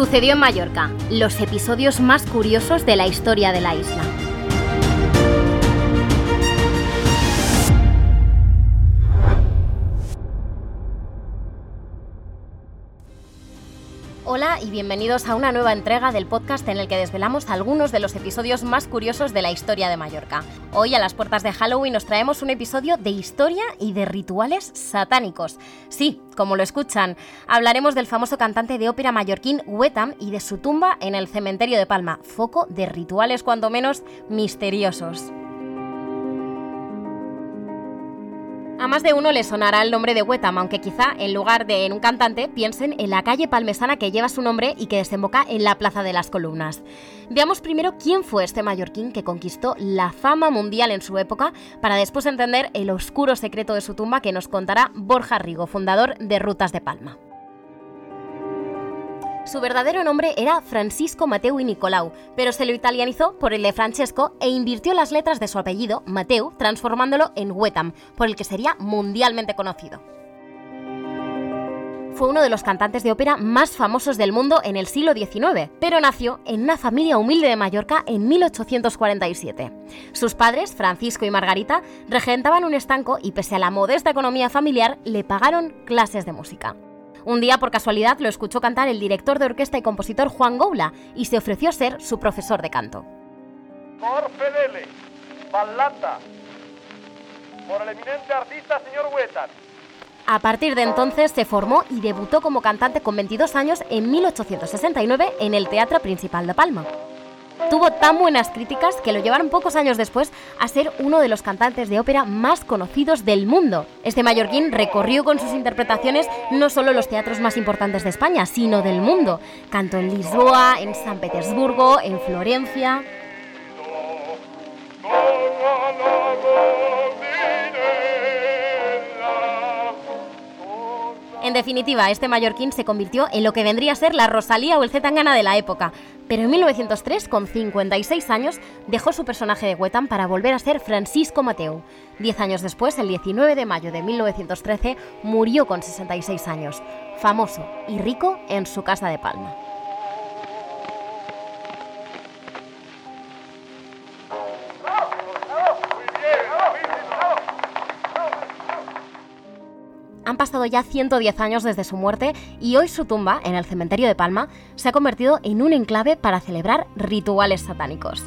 Sucedió en Mallorca, los episodios más curiosos de la historia de la isla. Y bienvenidos a una nueva entrega del podcast en el que desvelamos algunos de los episodios más curiosos de la historia de Mallorca. Hoy a las puertas de Halloween nos traemos un episodio de historia y de rituales satánicos. Sí, como lo escuchan, hablaremos del famoso cantante de ópera mallorquín Wetam y de su tumba en el cementerio de Palma, foco de rituales cuando menos misteriosos. A más de uno le sonará el nombre de Wetam, aunque quizá en lugar de en un cantante piensen en la calle palmesana que lleva su nombre y que desemboca en la Plaza de las Columnas. Veamos primero quién fue este mallorquín que conquistó la fama mundial en su época, para después entender el oscuro secreto de su tumba que nos contará Borja Rigo, fundador de Rutas de Palma. Su verdadero nombre era Francisco Mateu y Nicolau, pero se lo italianizó por el de Francesco e invirtió las letras de su apellido, Mateu, transformándolo en Wetam, por el que sería mundialmente conocido. Fue uno de los cantantes de ópera más famosos del mundo en el siglo XIX, pero nació en una familia humilde de Mallorca en 1847. Sus padres, Francisco y Margarita, regentaban un estanco y pese a la modesta economía familiar, le pagaron clases de música. Un día, por casualidad, lo escuchó cantar el director de orquesta y compositor Juan Goula y se ofreció a ser su profesor de canto. Por Fedele, ballata, por el eminente artista señor Huetan. A partir de entonces se formó y debutó como cantante con 22 años en 1869 en el Teatro Principal de Palma. Tuvo tan buenas críticas que lo llevaron pocos años después a ser uno de los cantantes de ópera más conocidos del mundo. Este mallorquín recorrió con sus interpretaciones no solo los teatros más importantes de España, sino del mundo. Cantó en Lisboa, en San Petersburgo, en Florencia. En definitiva, este mallorquín se convirtió en lo que vendría a ser la Rosalía o el Zetangana de la época, pero en 1903, con 56 años, dejó su personaje de Wetam para volver a ser Francisco Mateu. Diez años después, el 19 de mayo de 1913, murió con 66 años, famoso y rico en su casa de Palma. Pasado ya 110 años desde su muerte y hoy su tumba, en el cementerio de Palma, se ha convertido en un enclave para celebrar rituales satánicos.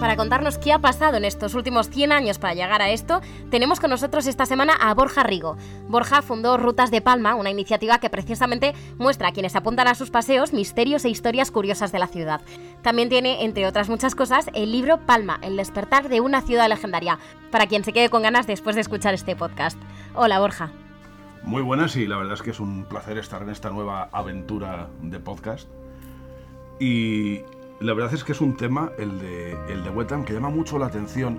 Para contarnos qué ha pasado en estos últimos 100 años para llegar a esto, tenemos con nosotros esta semana a Borja Rigo. Borja fundó Rutas de Palma, una iniciativa que precisamente muestra a quienes apuntan a sus paseos misterios e historias curiosas de la ciudad. También tiene, entre otras muchas cosas, el libro Palma, el despertar de una ciudad legendaria, para quien se quede con ganas después de escuchar este podcast. Hola Borja. Muy buenas y la verdad es que es un placer estar en esta nueva aventura de podcast. Y la verdad es que es un tema, el de, el de Wetam, que llama mucho la atención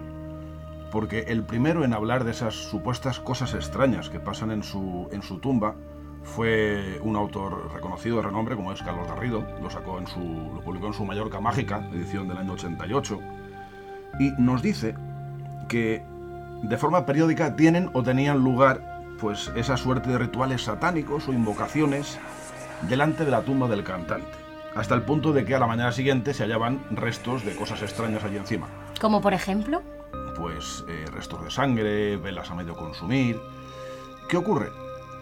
porque el primero en hablar de esas supuestas cosas extrañas que pasan en su, en su tumba fue un autor reconocido de renombre como es Carlos Garrido, lo sacó en su lo publicó en su Mallorca Mágica, edición del año 88, y nos dice que de forma periódica tienen o tenían lugar pues esa suerte de rituales satánicos o invocaciones delante de la tumba del cantante hasta el punto de que a la mañana siguiente se hallaban restos de cosas extrañas allí encima. ¿Como por ejemplo? Pues eh, restos de sangre, velas a medio consumir. ¿Qué ocurre?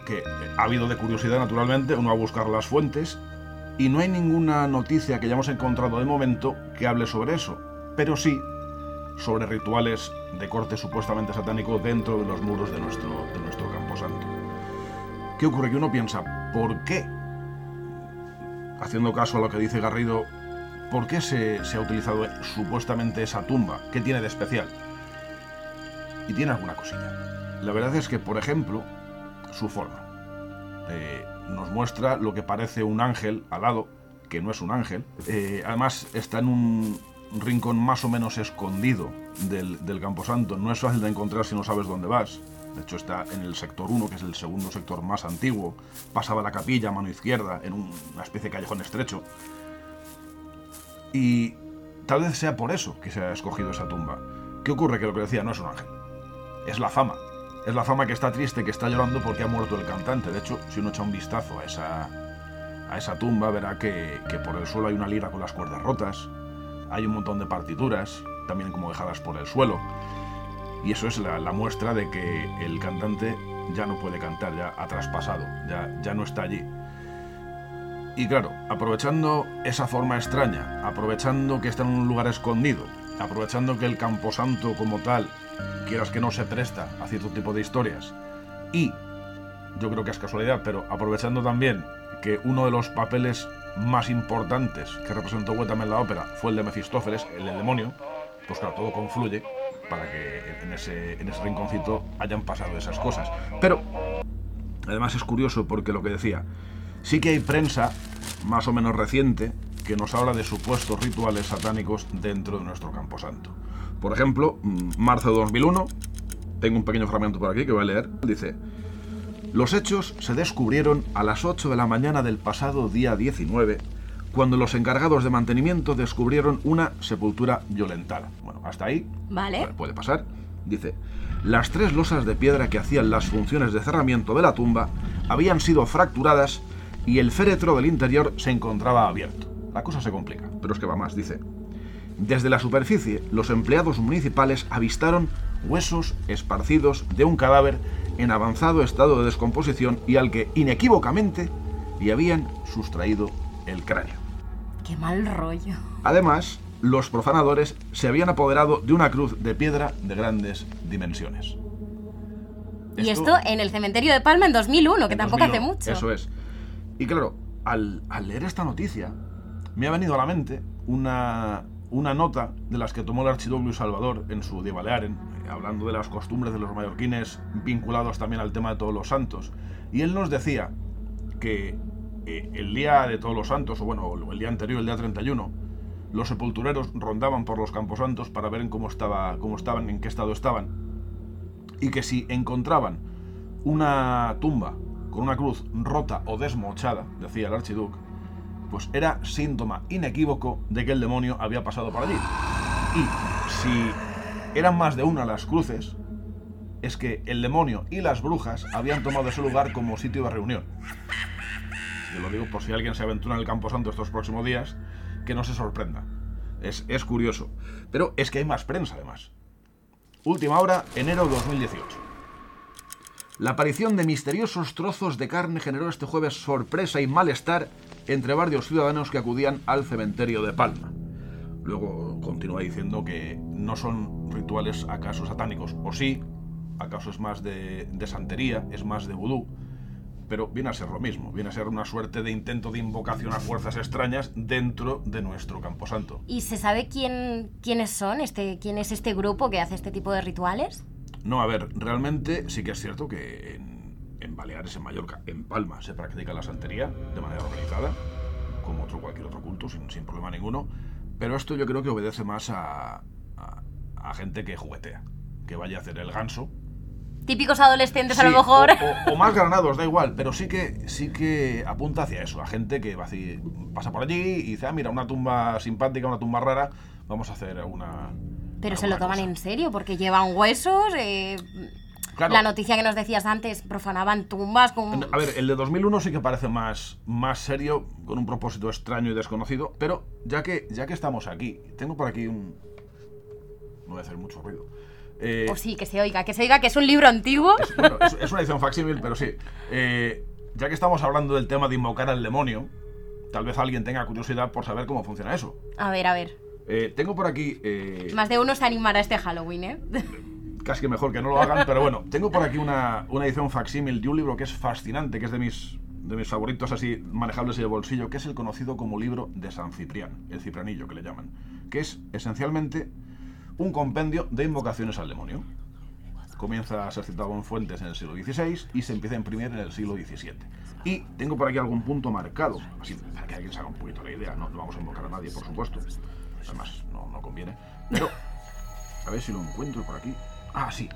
Que eh, ha habido de curiosidad, naturalmente, uno a buscar las fuentes y no hay ninguna noticia que hayamos encontrado de momento que hable sobre eso, pero sí sobre rituales de corte supuestamente satánico dentro de los muros de nuestro, de nuestro camposanto. ¿Qué ocurre? Que uno piensa, ¿por qué haciendo caso a lo que dice Garrido, ¿por qué se, ha utilizado supuestamente esa tumba? ¿Qué tiene de especial? Y tiene alguna cosilla. La verdad es que, por ejemplo, su forma. Eh, nos muestra lo que parece un ángel al lado, que no es un ángel. Eh, además, está en un rincón más o menos escondido del, del Camposanto. No es fácil de encontrar si no sabes dónde vas. De hecho, está en el sector 1, que es el segundo sector más antiguo. Pasaba la capilla a mano izquierda, en una especie de callejón estrecho. Y tal vez sea por eso que se ha escogido esa tumba. ¿Qué ocurre? Que lo que decía no es un ángel. Es la fama. es la fama que está triste, que está llorando porque ha muerto el cantante. De hecho, si uno echa un vistazo a esa, a esa tumba, verá que, que por el suelo hay una lira con las cuerdas rotas, hay un montón de partituras, también como dejadas por el suelo. Y eso es la, muestra de que el cantante ya no puede cantar, ya ha traspasado, ya, ya no está allí. Y claro, aprovechando esa forma extraña, aprovechando que está en un lugar escondido, aprovechando que el camposanto como tal, quieras que no se presta a cierto tipo de historias, y yo creo que es casualidad, pero aprovechando también que uno de los papeles más importantes que representó en la ópera fue el de Mefistófeles, el del demonio, pues claro, todo confluye para que en ese, en ese rinconcito hayan pasado esas cosas. Pero, además es curioso porque lo que decía, sí que hay prensa, más o menos reciente, que nos habla de supuestos rituales satánicos dentro de nuestro camposanto. Por ejemplo, mm, marzo de 2001, tengo un pequeño fragmento por aquí que voy a leer, dice... Los hechos se descubrieron a las 8 de la mañana del pasado día 19, cuando los encargados de mantenimiento descubrieron una sepultura violentada. Bueno, hasta ahí Vale. Bueno, puede pasar. Dice, las tres losas de piedra que hacían las funciones de cerramiento de la tumba habían sido fracturadas y el féretro del interior se encontraba abierto. La cosa se complica, pero es que va más, dice. Desde la superficie, los empleados municipales avistaron huesos esparcidos de un cadáver en avanzado estado de descomposición y al que inequívocamente le habían sustraído el cráneo. Qué mal rollo. Además, los profanadores se habían apoderado de una cruz de piedra de grandes dimensiones. Y esto en el cementerio de Palma en 2001, que en tampoco hace 2001, mucho. Eso es. Y claro, al, al leer esta noticia, me ha venido a la mente una, una nota de las que tomó el archiduque Salvador en su De Balearen, hablando de las costumbres de los mallorquines vinculados también al tema de todos los santos. Y él nos decía que eh, el día de todos los santos, o bueno, el día anterior, el día 31, los sepultureros rondaban por los camposantos para ver en cómo, estaba, cómo estaban, en qué estado estaban. Y que si encontraban una tumba con una cruz rota o desmochada, decía el archiduque, pues era síntoma inequívoco de que el demonio había pasado por allí. Y si eran más de una las cruces, es que el demonio y las brujas habían tomado ese lugar como sitio de reunión. Lo digo por si alguien se aventura en el Camposanto estos próximos días, que no se sorprenda. Es, es curioso. Pero es que hay más prensa además. Última hora, enero 2018. La aparición de misteriosos trozos de carne generó este jueves sorpresa y malestar entre varios ciudadanos que acudían al cementerio de Palma. Luego continúa diciendo que no son rituales acaso satánicos, o sí, acaso es más de, de santería, es más de vudú, pero viene a ser lo mismo, viene a ser una suerte de intento de invocación a fuerzas extrañas dentro de nuestro camposanto. ¿Y se sabe quién, quiénes son? Este, ¿Quién es este grupo que hace este tipo de rituales? No, a ver, realmente sí que es cierto que en, en Baleares, en Mallorca, en Palma, se practica la santería de manera organizada, como otro, cualquier otro culto, sin, sin problema ninguno. Pero esto yo creo que obedece más a, a, a gente que juguetea, que vaya a hacer el ganso. Típicos adolescentes a lo mejor. O, o- o más granados, da igual, pero sí que, sí que apunta hacia eso, a gente que va así- pasa por allí y dice, ah, mira, una tumba simpática, una tumba rara, vamos a hacer una... Pero se lo toman cosa". en serio porque llevan huesos. eh, Claro. La noticia que nos decías antes, profanaban tumbas con... A ver, el de 2001 sí que parece más, más serio, con un propósito extraño y desconocido, pero ya que, ya que estamos aquí, tengo por aquí un... No voy a hacer mucho ruido. Eh, Pues sí, que se oiga, que se oiga que es un libro antiguo. es, bueno, es- es una edición facsímil, pero sí. Eh, ya que estamos hablando del tema de invocar al demonio, tal vez alguien tenga curiosidad por saber cómo funciona eso. A ver, a ver. Eh, tengo por aquí... Más de uno se animará a este Halloween, ¿eh? casi que mejor que no lo hagan, pero bueno, tengo por aquí una, una edición facsímil de un libro que es fascinante, que es de mis, de mis favoritos así manejables y de bolsillo, que es el conocido como libro de San Ciprián, el cipranillo que le llaman, que es esencialmente un compendio de invocaciones al demonio. Comienza a ser citado en fuentes en el siglo XVI y se empieza a imprimir en el siglo XVII. Y tengo por aquí algún punto marcado, así para que alguien se haga un poquito la idea, no, vamos a invocar a nadie, por supuesto. Además, no, no conviene. Pero, a ver si lo encuentro por aquí. Ah, sí.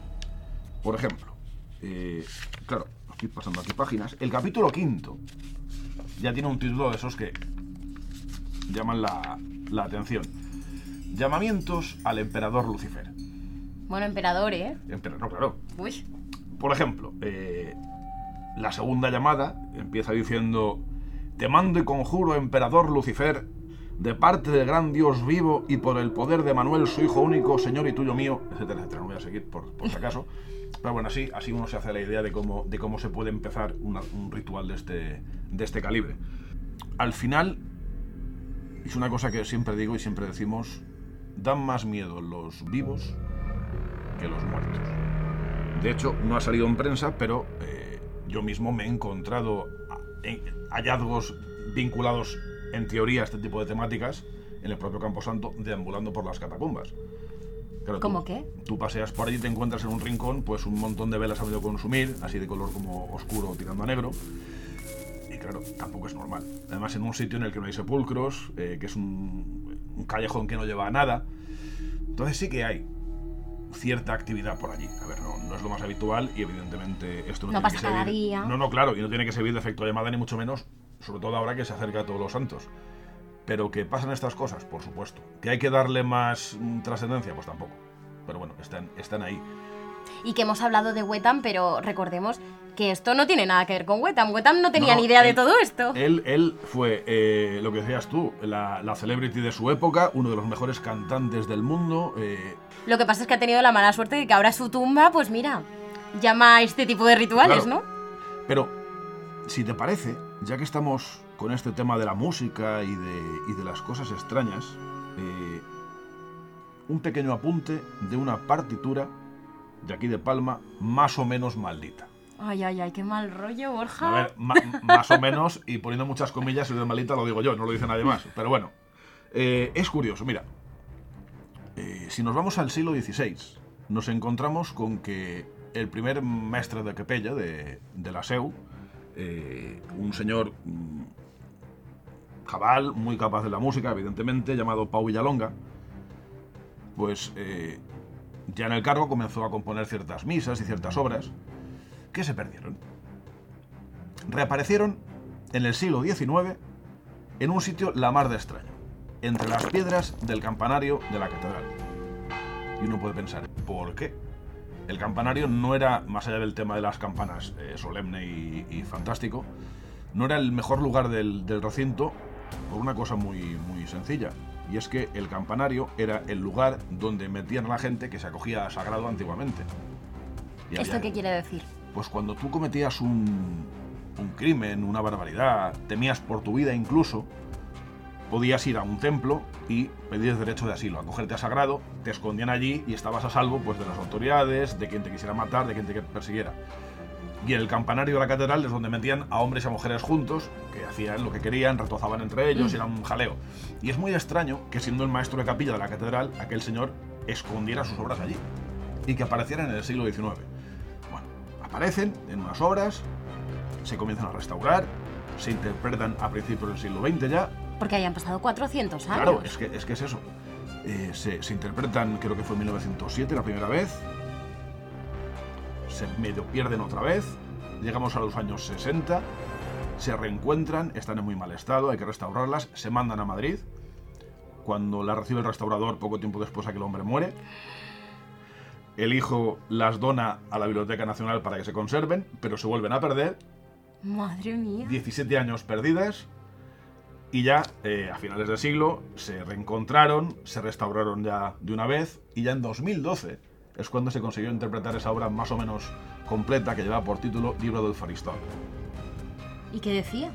Por ejemplo, eh, claro, estoy pasando aquí páginas. El capítulo quinto ya tiene un título de esos que llaman la, la atención. Llamamientos al emperador Lucifer. Bueno, emperador, ¿eh? Empera- no, claro. Uy. Por ejemplo, eh, la segunda llamada empieza diciendo, te mando y conjuro, emperador Lucifer, de parte del gran Dios vivo y por el poder de Manuel, su hijo único, Señor y tuyo mío, etcétera, etcétera. No voy a seguir por, por si acaso. Pero bueno, así, así uno se hace la idea de cómo, de cómo se puede empezar una- un ritual de este, de este calibre. Al final, es una cosa que siempre digo y siempre decimos, dan más miedo los vivos que los muertos. De hecho, no ha salido en prensa, pero eh, yo mismo me he encontrado en- hallazgos vinculados, en teoría, a este tipo de temáticas en el propio Camposanto, deambulando por las catacumbas. Claro, tú- ¿Cómo qué? Tú paseas por allí y te encuentras en un rincón pues un montón de velas a medio consumir, así de color como oscuro tirando a negro. Y claro, tampoco es normal. Además, en un sitio en el que no hay sepulcros, eh, que es un, un callejón que no lleva a nada. Entonces sí que hay cierta actividad por allí. A ver, no, no es lo más habitual y evidentemente esto no, No tiene pasa que servir. cada día. No, no, claro, y no tiene que servir de efecto llamada ni mucho menos, sobre todo ahora que se acerca a todos los santos. Pero que pasan estas cosas, por supuesto. Que hay que darle más mm, trascendencia, pues tampoco. Pero bueno, están, están ahí. Y que hemos hablado de Wetam, pero recordemos que esto no tiene nada que ver con Wetam. Wetam no tenía No, ni idea de todo esto. Él, él fue, eh, lo que decías tú, la, la celebrity de su época, uno de los mejores cantantes del mundo. eh, Lo que pasa es que ha tenido la mala suerte de que ahora su tumba, pues mira, llama a este tipo de rituales, Claro. ¿no? Pero, si te parece, ya que estamos con este tema de la música y de, y de las cosas extrañas, eh, un pequeño apunte de una partitura de aquí de Palma, más o menos maldita. Ay, ay, ay, qué mal rollo, Borja. A ver, ma- más o menos, y poniendo muchas comillas, si lo de maldita lo digo yo, no lo dice nadie más. Pero bueno, eh, es curioso, mira. Eh, si nos vamos al siglo XVI, nos encontramos con que el primer maestre de capella de, de la SEU, eh, un señor mm, cabal, muy capaz de la música, evidentemente, llamado Pau Villalonga, pues eh, ya en el cargo comenzó a componer ciertas misas y ciertas obras que se perdieron reaparecieron en el siglo XIX en un sitio la mar de extraño, entre las piedras del campanario de la catedral. Y uno puede pensar, ¿por qué? El campanario no era, más allá del tema de las campanas, eh, solemne y, fantástico, no era el mejor lugar del, del recinto por una cosa muy, muy sencilla. Y es que el campanario era el lugar donde metían a la gente que se acogía a sagrado antiguamente. Y ¿Esto había- qué quiere decir? pues cuando tú cometías un, un crimen, una barbaridad, temías por tu vida incluso, podías ir a un templo y pedir derecho de asilo, acogerte a sagrado, te escondían allí y estabas a salvo pues, de las autoridades, de quien te quisiera matar, de quien te persiguiera. Y en el campanario de la catedral es donde metían a hombres y a mujeres juntos, que hacían lo que querían, retozaban entre ellos, y era un jaleo. Y es muy extraño que siendo el maestro de capilla de la catedral, aquel señor escondiera sus obras allí y que aparecieran en el siglo XIX. Bueno, aparecen en unas obras, se comienzan a restaurar, se interpretan a principios del siglo XX ya. Porque hayan pasado 400 años. Claro, es que es, que es eso. Eh, se, se interpretan, creo que fue en 1907 la primera vez, se medio pierden otra vez, llegamos a los años 60, se reencuentran, están en muy mal estado, hay que restaurarlas, se mandan a Madrid. Cuando la recibe el restaurador, poco tiempo después aquel hombre muere. El hijo las dona a la Biblioteca Nacional para que se conserven, pero se vuelven a perder. Madre mía. 17 años perdidas. Y ya eh, a finales del siglo se reencontraron, se restauraron ya de una vez. Y ya en 2012 es cuando se consiguió interpretar esa obra más o menos completa que lleva por título Libro del Faristol. ¿Y qué decía?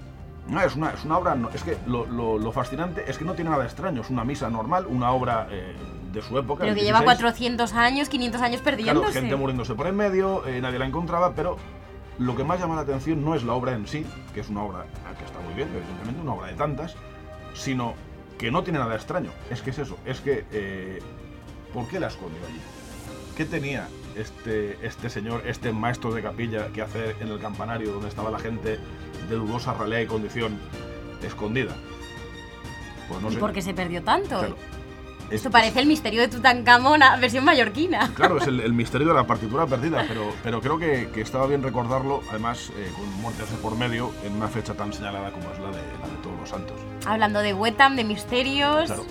No, es una, es una obra, no- es que lo, lo- lo fascinante es que no tiene nada extraño, es una misa normal, una obra eh, de su época. Pero que lleva 16. 400 años, 500 años Claro, perdiéndose. gente muriéndose por en medio, eh, nadie la encontraba, pero lo que más llama la atención no es la obra en sí, que es una obra que está muy bien, evidentemente, una obra de tantas, sino que no tiene nada extraño. Es que es eso, es que... eh, ¿Por qué la escondió allí? ¿Qué tenía este, este señor, este maestro de capilla, que hacer en el campanario donde estaba la gente de dudosa realidad y condición escondida? Pues no ¿Y sé. por qué se perdió tanto? Claro. Es- Esto parece el misterio de Tutankamón, versión mallorquina. Claro, es el, el misterio de la partitura perdida, pero, pero creo que, que estaba bien recordarlo, además eh, con muertes de por medio, en una fecha tan señalada como es la de, la de Todos los Santos. Hablando de Wetam, de misterios. Claro.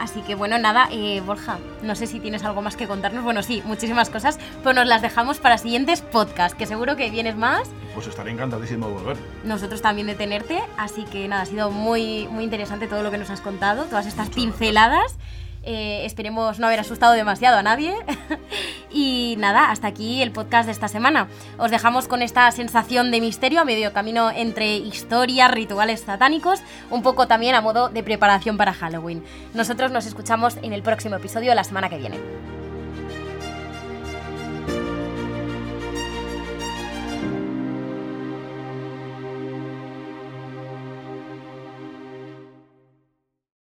Así que bueno, nada, eh, Borja, no sé si tienes algo más que contarnos. Bueno, sí, muchísimas cosas, pero nos las dejamos para siguientes podcasts, que seguro que vienes más. Pues estaré encantadísimo de volver. Nosotros también de tenerte, así que nada, ha sido muy, muy interesante todo lo que nos has contado, todas estas pinceladas. Eh, esperemos no haber asustado demasiado a nadie. y nada, hasta aquí el podcast de esta semana. Os dejamos con esta sensación de misterio a medio camino entre historias, rituales satánicos, un poco también a modo de preparación para Halloween. Nosotros nos escuchamos en el próximo episodio la semana que viene.